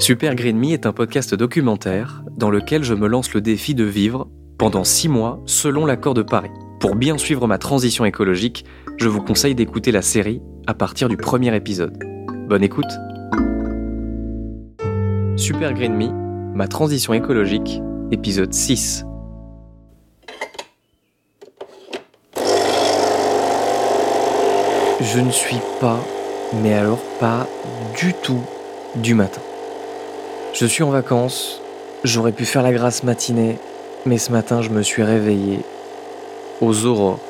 Super Green Me est un podcast documentaire dans lequel je me lance le défi de vivre pendant six mois selon l'accord de Paris. Pour bien suivre ma transition écologique, je vous conseille d'écouter la série à partir du premier épisode. Bonne écoute Super Green Me, ma transition écologique, épisode 6. Je ne suis pas, mais alors pas du tout, du matin. Je suis en vacances, j'aurais pu faire la grasse matinée, mais ce matin je me suis réveillé aux aurores.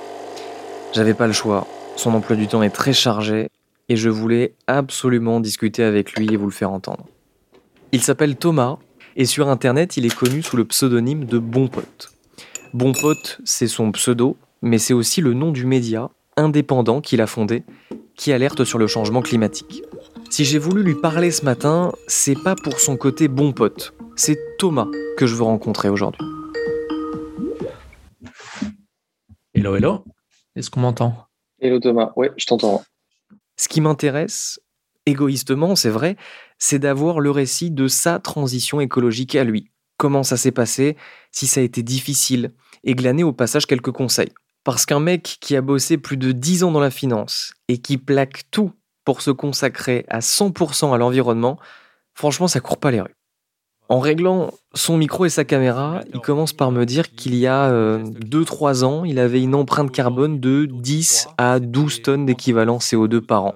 J'avais pas le choix, son emploi du temps est très chargé et je voulais absolument discuter avec lui et vous le faire entendre. Il s'appelle Thomas et sur internet il est connu sous le pseudonyme de Bon Pote. Bon Pote, c'est son pseudo, mais c'est aussi le nom du média indépendant qu'il a fondé qui alerte sur le changement climatique. Si j'ai voulu lui parler ce matin, c'est pas pour son côté bon pote, c'est Thomas que je veux rencontrer aujourd'hui. Hello, hello. Est-ce qu'on m'entend? Hello Thomas, oui, je t'entends. Ce qui m'intéresse, égoïstement, c'est vrai, c'est d'avoir le récit de sa transition écologique à lui. Comment ça s'est passé, si ça a été difficile, et glaner au passage quelques conseils. Parce qu'un mec qui a bossé plus de 10 ans dans la finance et qui plaque tout pour se consacrer à 100% à l'environnement, franchement, ça court pas les rues. En réglant son micro et sa caméra, il commence par me dire qu'il y a 2-3 ans, il avait une empreinte carbone de 10 à 12 tonnes d'équivalent CO2 par an.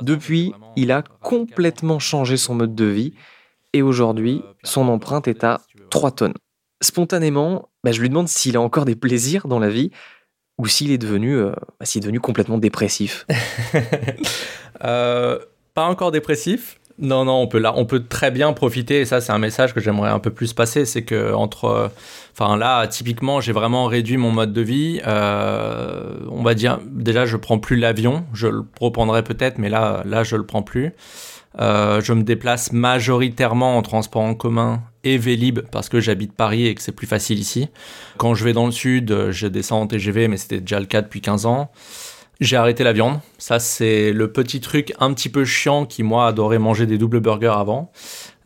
Depuis, il a complètement changé son mode de vie et aujourd'hui, son empreinte est à 3 tonnes. Spontanément, bah, je lui demande s'il a encore des plaisirs dans la vie ou s'il est devenu, euh, bah, s'il est devenu complètement dépressif. Euh, pas encore dépressif. Non, non, on peut là, on peut très bien profiter. Et ça, c'est un message que j'aimerais un peu plus passer, c'est que entre, enfin là, typiquement, j'ai vraiment réduit mon mode de vie. Euh, on va dire, déjà, je prends plus l'avion. Je le reprendrai peut-être, mais là, là, je le prends plus. Euh, je me déplace majoritairement en transport en commun et Vélib parce que j'habite Paris et que c'est plus facile ici. Quand je vais dans le sud, je descends en TGV, mais c'était déjà le cas depuis 15 ans. J'ai arrêté la viande. Ça, c'est le petit truc un petit peu chiant qui, moi, adorait manger des doubles burgers avant.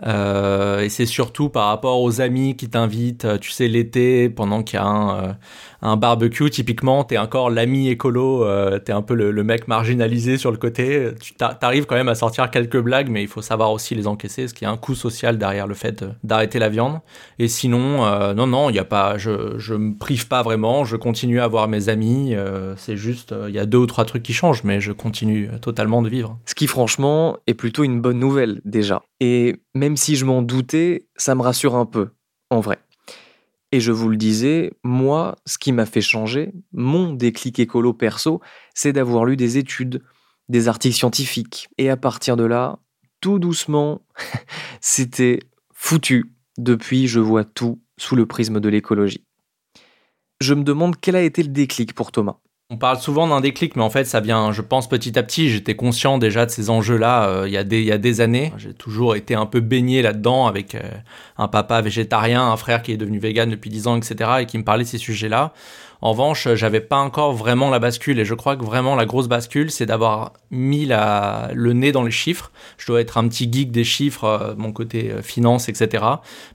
Euh, et c'est surtout par rapport aux amis qui t'invitent, tu sais, l'été, pendant qu'il y a un, euh, barbecue, typiquement, t'es encore l'ami écolo, euh, t'es un peu le, mec marginalisé sur le côté. Tu t'arrives quand même à sortir quelques blagues, mais il faut savoir aussi les encaisser, parce qu'il y a un coût social derrière le fait d'arrêter la viande. Et sinon, euh, non, non, il y a pas, je, je me prive pas vraiment, je continue à voir mes amis. Euh, c'est juste, il y a deux ou trois trucs qui changent, mais je continue totalement de vivre. Ce qui, franchement, est plutôt une bonne nouvelle déjà. Et même si je m'en doutais, ça me rassure un peu, en vrai. Et je vous le disais, moi, ce qui m'a fait changer, mon déclic écolo perso, c'est d'avoir lu des études, des articles scientifiques. Et à partir de là, tout doucement, c'était foutu. Depuis, je vois tout sous le prisme de l'écologie. Je me demande quel a été le déclic pour Thomas. On parle souvent d'un déclic, mais en fait, ça vient, je pense, petit à petit. J'étais conscient déjà de ces enjeux-là euh, il, y a des, il y a des années. J'ai toujours été un peu baigné là-dedans avec euh, un papa végétarien, un frère qui est devenu vegan depuis 10 ans, etc., et qui me parlait de ces sujets-là. En revanche, j'avais pas encore vraiment la bascule, et je crois que vraiment la grosse bascule, c'est d'avoir mis la, le nez dans les chiffres. Je dois être un petit geek des chiffres, euh, mon côté euh, finance, etc.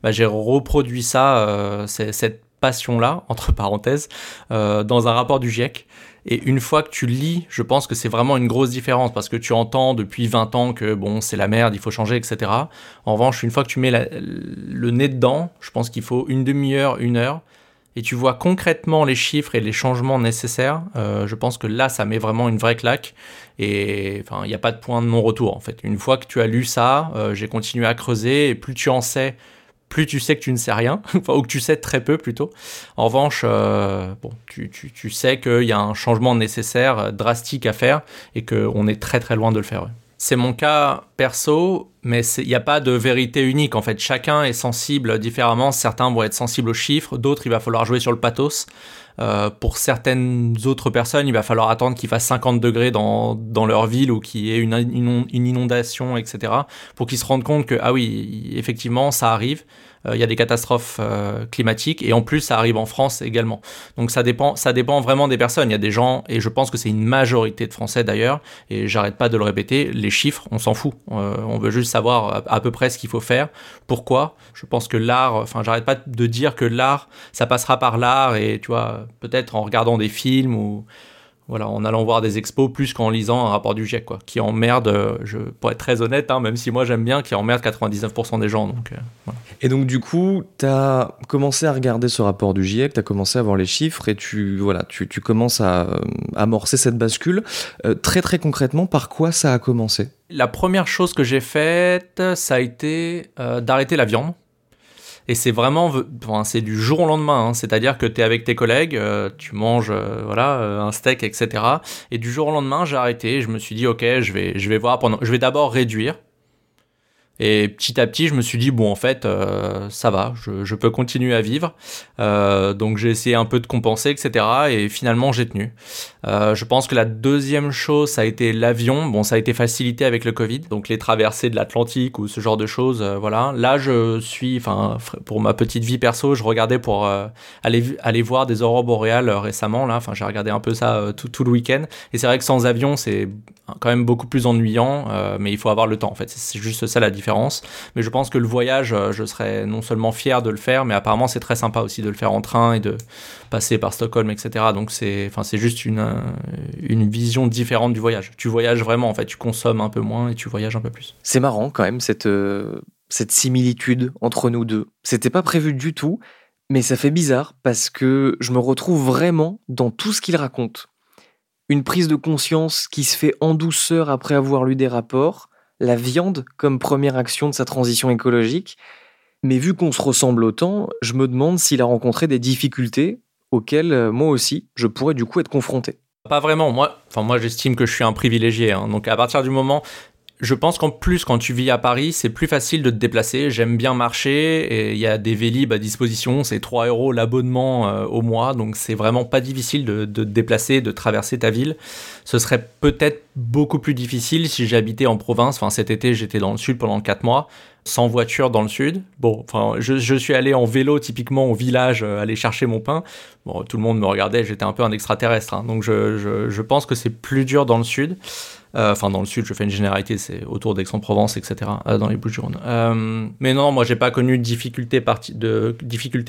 Bah, j'ai reproduit ça, euh, cette passion-là, entre parenthèses, euh, dans un rapport du GIEC. Et une fois que tu lis, je pense que c'est vraiment une grosse différence parce que tu entends depuis 20 ans que bon, c'est la merde, il faut changer, etc. En revanche, une fois que tu mets la, le nez dedans, je pense qu'il faut une demi-heure, une heure, et tu vois concrètement les chiffres et les changements nécessaires. Euh, je pense que là, ça met vraiment une vraie claque. Et enfin, il n'y a pas de point de non-retour en fait. Une fois que tu as lu ça, euh, j'ai continué à creuser et plus tu en sais, plus tu sais que tu ne sais rien, ou que tu sais très peu plutôt. En revanche, euh, bon, tu, tu, tu sais qu'il y a un changement nécessaire, euh, drastique à faire, et qu'on est très très loin de le faire. C'est mon cas perso, mais il n'y a pas de vérité unique. En fait, chacun est sensible différemment. Certains vont être sensibles aux chiffres, d'autres, il va falloir jouer sur le pathos. Euh, pour certaines autres personnes, il va falloir attendre qu'il fasse 50 degrés dans, dans leur ville ou qu'il y ait une, une, inondation, etc. pour qu'ils se rendent compte que, ah oui, effectivement, ça arrive. Euh, il y a des catastrophes euh, climatiques et en plus ça arrive en France également. Donc ça dépend, ça dépend vraiment des personnes. Il y a des gens et je pense que c'est une majorité de Français d'ailleurs et j'arrête pas de le répéter. Les chiffres, on s'en fout. Euh, on veut juste savoir à, peu près ce qu'il faut faire. Pourquoi? Je pense que l'art, enfin j'arrête pas de dire que l'art, ça passera par l'art et tu vois peut-être en regardant des films ou voilà, en allant voir des expos plus qu'en lisant un rapport du GIEC, quoi, qui emmerde, euh, je, pour être très honnête, hein, même si moi j'aime bien, qui emmerde 99% des gens. Donc, euh, Et donc du coup, tu as commencé à regarder ce rapport du GIEC, tu as commencé à voir les chiffres et tu, voilà, tu, tu commences à euh, amorcer cette bascule. très très concrètement, par quoi ça a commencé? La première chose que j'ai faite, ça a été d'arrêter la viande. Et c'est vraiment, c'est du jour au lendemain. Hein. C'est-à-dire que tu es avec tes collègues, euh, tu manges euh, voilà euh, un steak, etc. Et du jour au lendemain, j'ai arrêté. Je me suis dit, ok, je vais, je vais voir pendant, je vais d'abord réduire et petit à petit, je me suis dit, bon, en fait, euh, ça va, je, je, peux continuer à vivre. Euh, donc j'ai essayé un peu de compenser, etc. Et finalement, j'ai tenu. Euh, je pense que la deuxième chose, ça a été l'avion. Bon, ça a été facilité avec le Covid. Donc les traversées de l'Atlantique ou ce genre de choses, euh, voilà. Là, je suis, enfin, pour ma petite vie perso, je regardais pour euh, aller, aller voir des aurores boréales récemment. Là, enfin, j'ai regardé un peu ça tout, tout le week-end. Et c'est vrai que sans avion, c'est quand même beaucoup plus ennuyant, mais il faut avoir le temps, en fait. C'est juste ça la différence mais je pense que le voyage, euh, je serais non seulement fier de le faire, mais apparemment c'est très sympa aussi de le faire en train et de passer par Stockholm, etc. Donc c'est, enfin, c'est juste une, euh, une vision différente du voyage. Tu voyages vraiment, en fait, tu consommes un peu moins et tu voyages un peu plus. C'est marrant quand même cette, euh, cette similitude entre nous deux. C'était pas prévu du tout, mais ça fait bizarre parce que je me retrouve vraiment dans tout ce qu'il raconte. Une prise de conscience qui se fait en douceur après avoir lu des rapports, la viande comme première action de sa transition écologique. Mais vu qu'on se ressemble autant, je me demande s'il a rencontré des difficultés auxquelles euh, moi aussi je pourrais du coup être confronté. Pas vraiment. Moi, enfin moi j'estime que je suis un privilégié. Hein. Donc à partir du moment je pense qu'en plus, quand tu vis à Paris, c'est plus facile de te déplacer. J'aime bien marcher et il y a des Vélib à disposition. C'est 3 euros l'abonnement euh, au mois. Donc, c'est vraiment pas difficile de, de, te déplacer, de traverser ta ville. Ce serait peut-être beaucoup plus difficile si j'habitais en province. Enfin, cet été, j'étais dans le sud pendant 4 mois sans voiture dans le sud. Bon, enfin, je, je, suis allé en vélo typiquement au village, euh, aller chercher mon pain. Bon, tout le monde me regardait, j'étais un peu un extraterrestre. Hein. donc, je, je, je, pense que c'est plus dur dans le sud. Euh, enfin, dans le sud, je fais une généralité, c'est autour d'Aix-en-Provence, etc., euh, dans les Bouches-du-Rhône. Mais non, moi, j'ai pas connu de difficultés,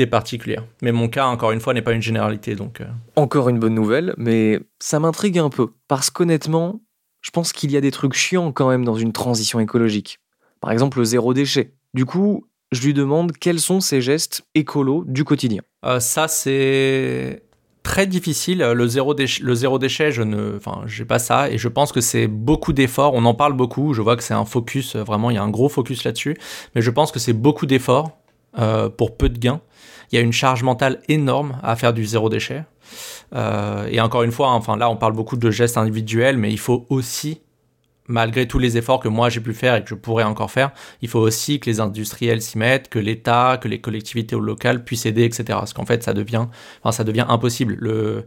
particulières. Mais mon cas, encore une fois, n'est pas une généralité, donc. Encore une bonne nouvelle, mais ça m'intrigue un peu. Parce qu'honnêtement, je pense qu'il y a des trucs chiants quand même dans une transition écologique. Par exemple, le zéro déchet. Du coup, je lui demande quels sont ces gestes écolos du quotidien. ça, c'est très difficile. Le zéro, déchet, le zéro déchet, je ne, enfin, pas ça et je pense que c'est beaucoup d'efforts. On en parle beaucoup. Je vois que c'est un focus, vraiment, il y a un gros focus là-dessus. Mais je pense que c'est beaucoup d'efforts euh, pour peu de gains. Il y a une charge mentale énorme à faire du zéro déchet. Euh, et encore une fois, hein, enfin là, on parle beaucoup de gestes individuels, mais il faut aussi malgré tous les efforts que moi j'ai pu faire et que je pourrais encore faire, il faut aussi que les industriels s'y mettent, que l'État, que les collectivités locales puissent aider, etc. Parce qu'en fait, ça devient, enfin, ça devient impossible. Le,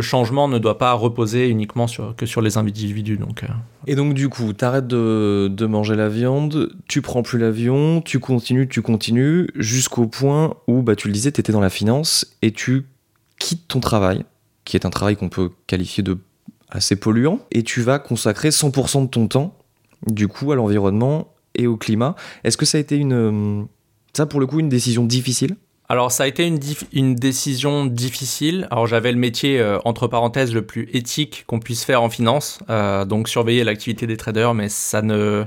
changement ne doit pas reposer uniquement sur, que sur les individus. Donc, euh. Et donc, du coup, tu arrêtes de, de, manger la viande, tu prends plus l'avion, tu continues, tu continues, jusqu'au point où, bah, tu le disais, tu étais dans la finance et tu quittes ton travail, qui est un travail qu'on peut qualifier de assez polluant, et tu vas consacrer 100% de ton temps, du coup, à l'environnement et au climat. Est-ce que ça a été une, euh, ça pour le coup, une décision difficile? Alors ça a été une, décision difficile. Alors j'avais le métier euh, entre parenthèses le plus éthique qu'on puisse faire en finance, euh, donc surveiller l'activité des traders, mais ça ne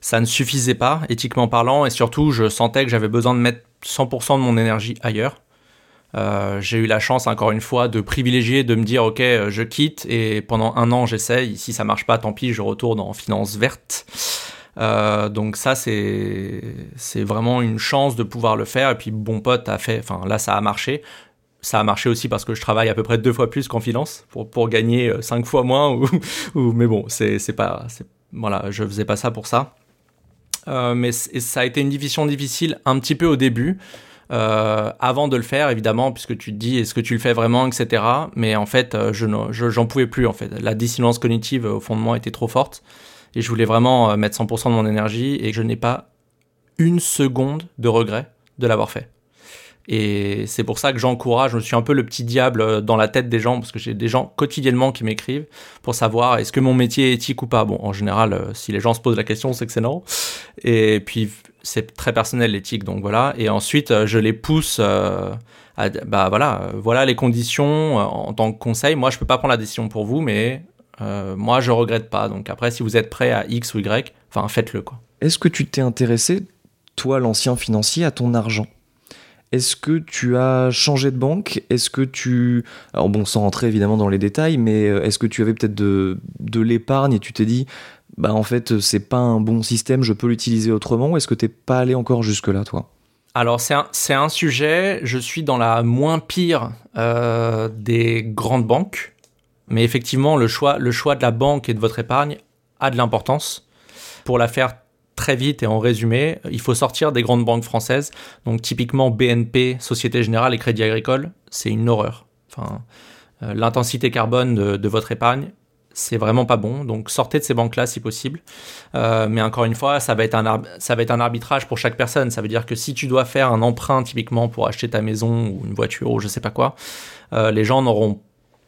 ça ne suffisait pas éthiquement parlant et surtout je sentais que j'avais besoin de mettre 100% de mon énergie ailleurs. Euh, j'ai eu la chance, encore une fois, de privilégier, de me dire, OK, euh, je quitte et pendant un an, j'essaye. Si ça marche pas, tant pis, je retourne en finance verte. donc ça, c'est vraiment une chance de pouvoir le faire. Et puis, bon pote a fait, enfin là, ça a marché ça a marché aussi parce que je travaille à peu près deux fois plus qu'en finance pour, gagner euh, cinq fois moins. Mais bon, c'est pas. Voilà, je faisais pas ça pour ça. Euh, mais ça a été une division difficile un petit peu au début. Euh, avant de le faire, évidemment, puisque tu te dis est-ce que tu le fais vraiment, etc. Mais en fait, je j'en pouvais plus. En fait, la dissonance cognitive au fond de moi était trop forte et je voulais vraiment mettre 100% de mon énergie et je n'ai pas une seconde de regret de l'avoir fait. Et c'est pour ça que j'encourage, je suis un peu le petit diable euh, dans la tête des gens, parce que j'ai des gens quotidiennement qui m'écrivent pour savoir est-ce que mon métier est éthique ou pas. Bon, en général, euh, si les gens se posent la question, c'est que c'est non. Et puis, c'est très personnel l'éthique, donc voilà. Et ensuite, euh, je les pousse à, bah voilà, voilà les conditions en tant que conseil. Moi, je peux pas prendre la décision pour vous, mais moi, je regrette pas. Donc après, si vous êtes prêt à X ou Y, enfin, faites-le, quoi. Est-ce que tu t'es intéressé, toi, l'ancien financier, à ton argent? Est-ce que tu as changé de banque? Est-ce que tu... Alors bon, sans rentrer évidemment dans les détails, mais euh, est-ce que tu avais peut-être de, l'épargne et tu t'es dit, bah en fait, c'est pas un bon système, je peux l'utiliser autrement Ou est-ce que t'es pas allé encore jusque-là, toi? Alors c'est un, un, sujet, je suis dans la moins pire euh, des grandes banques, mais effectivement le choix, le choix de la banque et de votre épargne a de l'importance. Pour la faire très vite et en résumé, il faut sortir des grandes banques françaises. Donc typiquement BNP, Société Générale et Crédit Agricole, c'est une horreur. Enfin, euh, l'intensité carbone de, votre épargne, c'est vraiment pas bon. Donc sortez de ces banques-là si possible. Euh, mais encore une fois, ça va, être un ça va être un arbitrage pour chaque personne. Ça veut dire que si tu dois faire un emprunt typiquement pour acheter ta maison ou une voiture ou je sais pas quoi, euh, les gens n'auront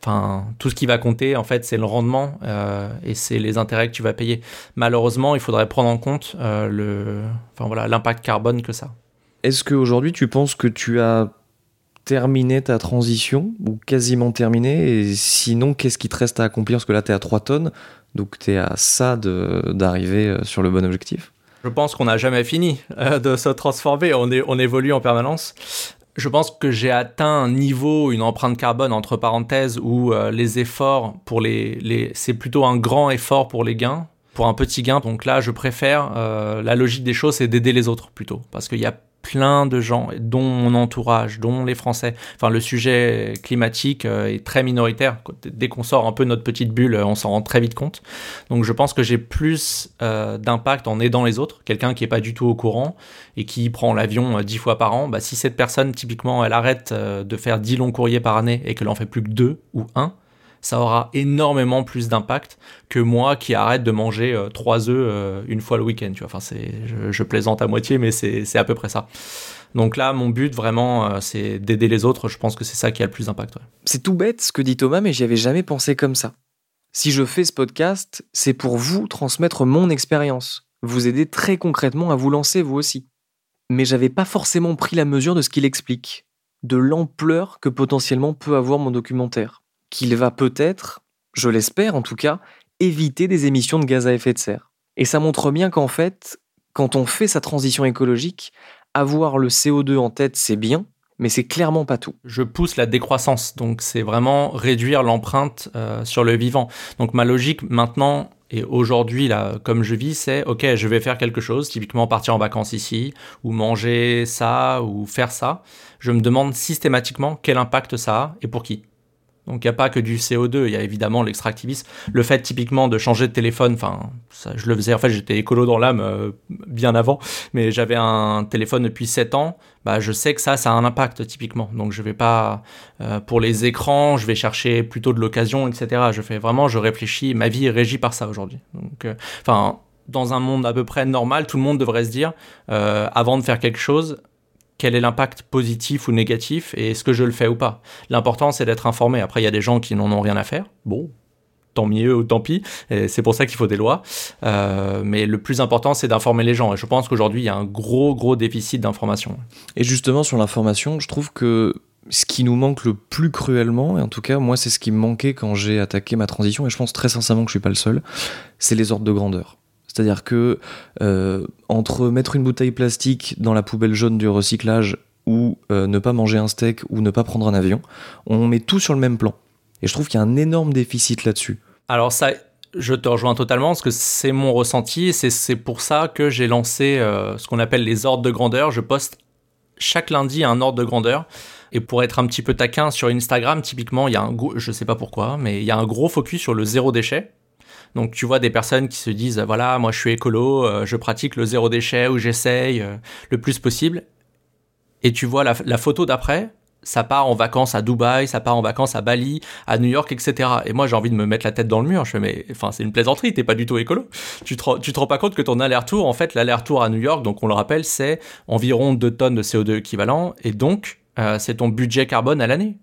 Enfin, tout ce qui va compter, en fait, c'est le rendement euh, et c'est les intérêts que tu vas payer. Malheureusement, il faudrait prendre en compte le, enfin voilà, l'impact carbone que ça. Est-ce qu'aujourd'hui, tu penses que tu as terminé ta transition ou quasiment terminé Et sinon, qu'est-ce qui te reste à accomplir? Parce que là, tu es à 3 tonnes, donc tu es à ça d'arriver euh, sur le bon objectif. Je pense qu'on n'a jamais fini de se transformer, on, évolue en permanence je pense que j'ai atteint un niveau, une empreinte carbone entre parenthèses, où euh, les efforts pour les, les c'est plutôt un grand effort pour les gains, pour un petit gain. Donc là, je préfère euh, la logique des choses, c'est d'aider les autres plutôt, parce qu'il y a plein de gens, dont mon entourage, dont les Français. Enfin, le sujet climatique euh, est très minoritaire. Dès qu'on sort un peu notre petite bulle, on s'en rend très vite compte. Donc, je pense que j'ai plus euh, d'impact en aidant les autres. Quelqu'un qui est pas du tout au courant et qui prend l'avion euh, dix fois par an, bah, si cette personne, typiquement, elle arrête de faire dix longs courriers par année et qu'elle en fait plus que deux ou un, ça aura énormément plus d'impact que moi qui arrête de manger euh, trois œufs euh, une fois le week-end. Tu vois, enfin, je, plaisante à moitié, mais c'est à peu près ça. Donc là, mon but vraiment, euh, c'est d'aider les autres. Je pense que c'est ça qui a le plus d'impact. C'est tout bête ce que dit Thomas, mais j'y avais jamais pensé comme ça. Si je fais ce podcast, c'est pour vous transmettre mon expérience, vous aider très concrètement à vous lancer vous aussi. Mais j'avais pas forcément pris la mesure de ce qu'il explique, de l'ampleur que potentiellement peut avoir mon documentaire qu'il va peut-être, je l'espère en tout cas, éviter des émissions de gaz à effet de serre. Et ça montre bien qu'en fait, quand on fait sa transition écologique, avoir le CO2 en tête, c'est bien, mais c'est clairement pas tout. Je pousse la décroissance, donc c'est vraiment réduire l'empreinte euh, sur le vivant. Donc ma logique maintenant et aujourd'hui là, comme je vis, c'est ok, je vais faire quelque chose, typiquement partir en vacances ici, ou manger ça, ou faire ça. Je me demande systématiquement quel impact ça a et pour qui. Donc il n'y a pas que du CO2, il y a évidemment l'extractivisme. Le fait typiquement de changer de téléphone, enfin, je le faisais, en fait j'étais écolo dans l'âme euh, bien avant, mais j'avais un téléphone depuis 7 ans, bah, je sais que ça, ça a un impact typiquement. Donc je vais pas, euh, pour les écrans, je vais chercher plutôt de l'occasion, etc. Je fais vraiment, je réfléchis, ma vie est régie par ça aujourd'hui. Donc, euh, enfin, dans un monde à peu près normal, tout le monde devrait se dire, avant de faire quelque chose, quel est l'impact positif ou négatif et est-ce que je le fais ou pas. L'important, c'est d'être informé. Après, il y a des gens qui n'en ont rien à faire. Bon, tant mieux ou tant pis. C'est pour ça qu'il faut des lois. Euh, mais le plus important, c'est d'informer les gens. Et je pense qu'aujourd'hui, il y a un gros, gros déficit d'information. Et justement, sur l'information, je trouve que ce qui nous manque le plus cruellement, et en tout cas, moi, c'est ce qui me manquait quand j'ai attaqué ma transition, et je pense très sincèrement que je suis pas le seul, c'est les ordres de grandeur. C'est-à-dire que euh, entre mettre une bouteille plastique dans la poubelle jaune du recyclage ou euh, ne pas manger un steak ou ne pas prendre un avion, on met tout sur le même plan. Et je trouve qu'il y a un énorme déficit là-dessus. Alors ça, Je te rejoins totalement parce que c'est mon ressenti. C'est pour ça que j'ai lancé euh, ce qu'on appelle les ordres de grandeur. Je poste chaque lundi un ordre de grandeur. Et pour être un petit peu taquin sur Instagram, typiquement, il y a un je sais pas pourquoi, mais il y a un gros focus sur le zéro déchet. Donc tu vois des personnes qui se disent voilà moi je suis écolo, euh, je pratique le zéro déchet ou j'essaye euh, le plus possible. Et tu vois la, la photo d'après, ça part en vacances à Dubaï, ça part en vacances à Bali, à New York, etc. Et moi, j'ai envie de me mettre la tête dans le mur. Je fais, mais enfin, c'est une plaisanterie, t'es pas du tout écolo. Tu te, tu te rends pas compte que ton aller-retour, en fait, l'aller-retour à New York, donc on le rappelle, c'est environ 2 tonnes de CO2 équivalent. Et donc, euh, c'est ton budget carbone à l'année.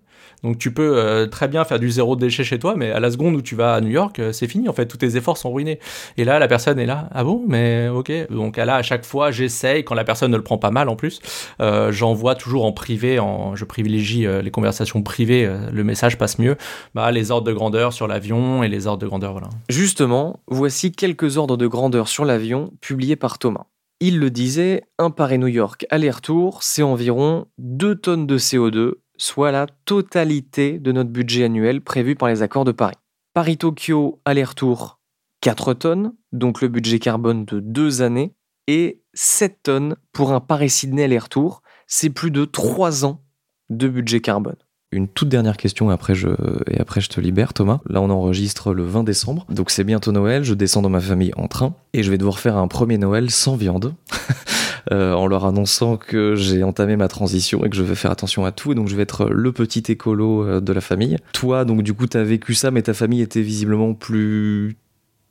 Donc tu peux euh, très bien faire du zéro déchet chez toi, mais à la seconde où tu vas à New York, euh, c'est fini en fait, tous tes efforts sont ruinés. Et là, la personne est là, ah bon, mais ok. Donc là, à chaque fois, j'essaye, quand la personne ne le prend pas mal en plus, euh, j'envoie toujours en privé, en, je privilégie les conversations privées, le message passe mieux, bah, les ordres de grandeur sur l'avion et les ordres de grandeur, voilà. Justement, voici quelques ordres de grandeur sur l'avion publiés par Thomas. Il le disait, un Paris-New York aller-retour, c'est environ 2 tonnes de CO2 soit la totalité de notre budget annuel prévu par les accords de Paris. Paris-Tokyo aller-retour 4 tonnes, donc le budget carbone de 2 années, et 7 tonnes pour un Paris-Sydney aller-retour, c'est plus de 3 ans de budget carbone. Une toute dernière question et après, je, et après je te libère Thomas. Là on enregistre le 20 décembre, donc c'est bientôt Noël, je descends dans ma famille en train et je vais devoir faire un premier Noël sans viande. Euh, en leur annonçant que j'ai entamé ma transition et que je vais faire attention à tout. donc je vais être le petit écolo euh, de la famille. Toi, donc du coup, tu as vécu ça, mais ta famille était visiblement plus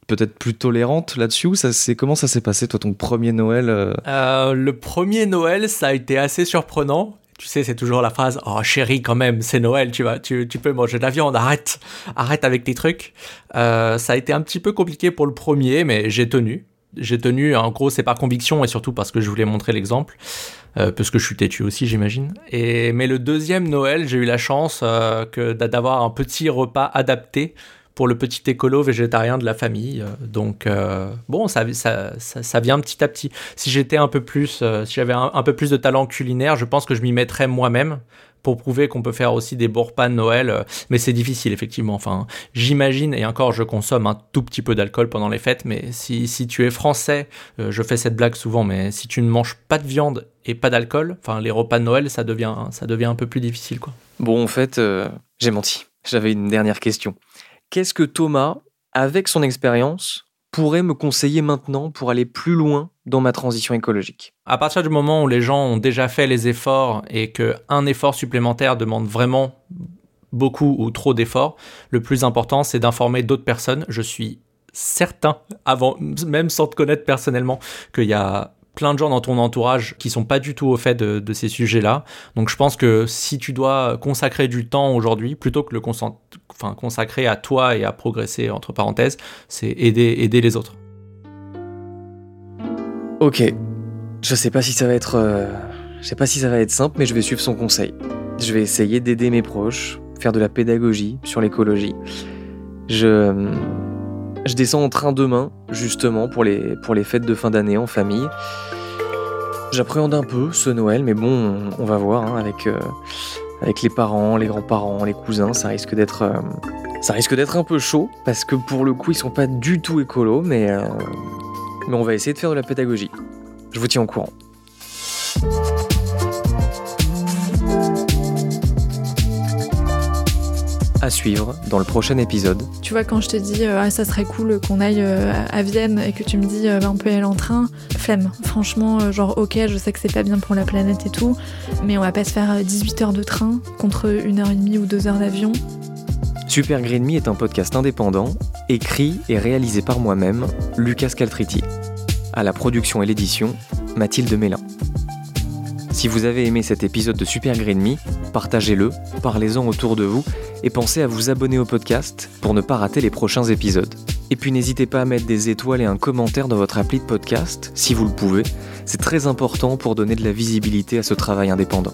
peut-être plus tolérante là-dessus ça c'est comment ça s'est passé toi ton premier Noël euh? Le premier Noël ça a été assez surprenant. Tu sais, c'est toujours la phrase Oh chérie, quand même, c'est Noël, tu vois, tu, tu, peux manger de la viande, arrête, arrête avec tes trucs. ça a été un petit peu compliqué pour le premier, mais j'ai tenu j'ai tenu, en gros, c'est par conviction et surtout parce que je voulais montrer l'exemple, euh, parce que je suis têtu aussi, j'imagine. Et mais le deuxième Noël, j'ai eu la chance euh, que d'avoir un petit repas adapté pour le petit écolo végétarien de la famille. Donc bon, ça, ça, ça, vient petit à petit. Si j'étais un peu plus, si j'avais un, peu plus de talent culinaire, je pense que je m'y mettrais moi-même pour prouver qu'on peut faire aussi des repas de Noël, euh, mais c'est difficile effectivement. Enfin, j'imagine, et encore je consomme un tout petit peu d'alcool pendant les fêtes, mais si, si tu es français, euh, je fais cette blague souvent, mais si tu ne manges pas de viande et pas d'alcool, enfin les repas de Noël, ça devient, ça devient un peu plus difficile. quoi. Bon, en fait, euh, j'ai menti. J'avais une dernière question. Qu'est-ce que Thomas, avec son expérience, pourrait me conseiller maintenant pour aller plus loin dans ma transition écologique À partir du moment où les gens ont déjà fait les efforts et qu'un effort supplémentaire demande vraiment beaucoup ou trop d'efforts, le plus important c'est d'informer d'autres personnes. Je suis certain, avant même sans te connaître personnellement, qu'il y a plein de gens dans ton entourage qui sont pas du tout au fait de, ces sujets-là. Donc je pense que si tu dois consacrer du temps aujourd'hui, plutôt que le enfin, consacrer à toi et à progresser, entre parenthèses, c'est aider, aider les autres. Ok, je sais pas si ça va être, euh, je sais pas si ça va être simple, mais je vais suivre son conseil. Je vais essayer d'aider mes proches, faire de la pédagogie sur l'écologie. Je je descends en train demain, justement, pour les, pour les fêtes de fin d'année en famille. J'appréhende un peu ce Noël, mais bon, on, va voir hein, avec, euh, avec les parents, les grands-parents, les cousins, ça risque d'être euh, ça risque d'être un peu chaud parce que pour le coup, ils sont pas du tout écolos, mais euh, mais on va essayer de faire de la pédagogie. Je vous tiens au courant. À suivre dans le prochain épisode. Tu vois, quand je te dis euh, ah, ça serait cool qu'on aille euh, à Vienne et que tu me dis euh, bah, on peut y aller en train, flemme. Franchement, genre ok, je sais que c'est pas bien pour la planète et tout, mais on va pas se faire 18 heures de train contre une heure et demie ou deux heures d'avion. Super Green Me est un podcast indépendant, écrit et réalisé par moi-même, Lucas Caltriti. À la production et l'édition, Mathilde Mélin. Si vous avez aimé cet épisode de Super Green Me, partagez-le, parlez-en autour de vous et pensez à vous abonner au podcast pour ne pas rater les prochains épisodes. Et puis n'hésitez pas à mettre des étoiles et un commentaire dans votre appli de podcast, si vous le pouvez. C'est très important pour donner de la visibilité à ce travail indépendant.